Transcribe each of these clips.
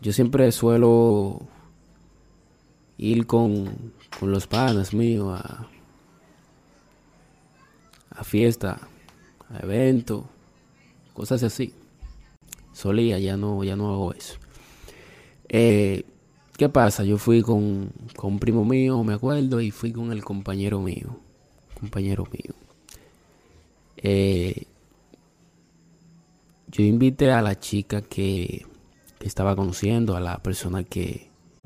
Yo siempre suelo ir con, con los panas míos a, a fiesta, a eventos, cosas así. Solía, ya no, ya no hago eso. Eh, ¿Qué pasa? Yo fui con, con un primo mío, me acuerdo, y fui con el compañero mío. Compañero mío. Eh, yo invité a la chica que, que estaba conociendo, a la persona que,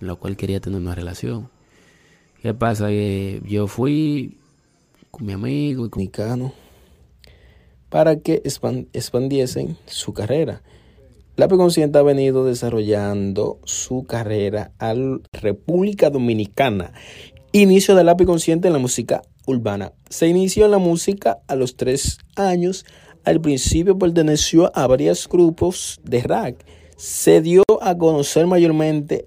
La cual quería tener una relación. ¿Qué pasa? Que yo fui con mi amigo y con dominicano para que expan- expandiesen su carrera. La Consciente ha venido desarrollando su carrera a República Dominicana. Inicio de Lápiz Consciente en la música urbana. Se inició en la música a los tres años. Al principio perteneció a varios grupos de rap. Se dio a conocer mayormente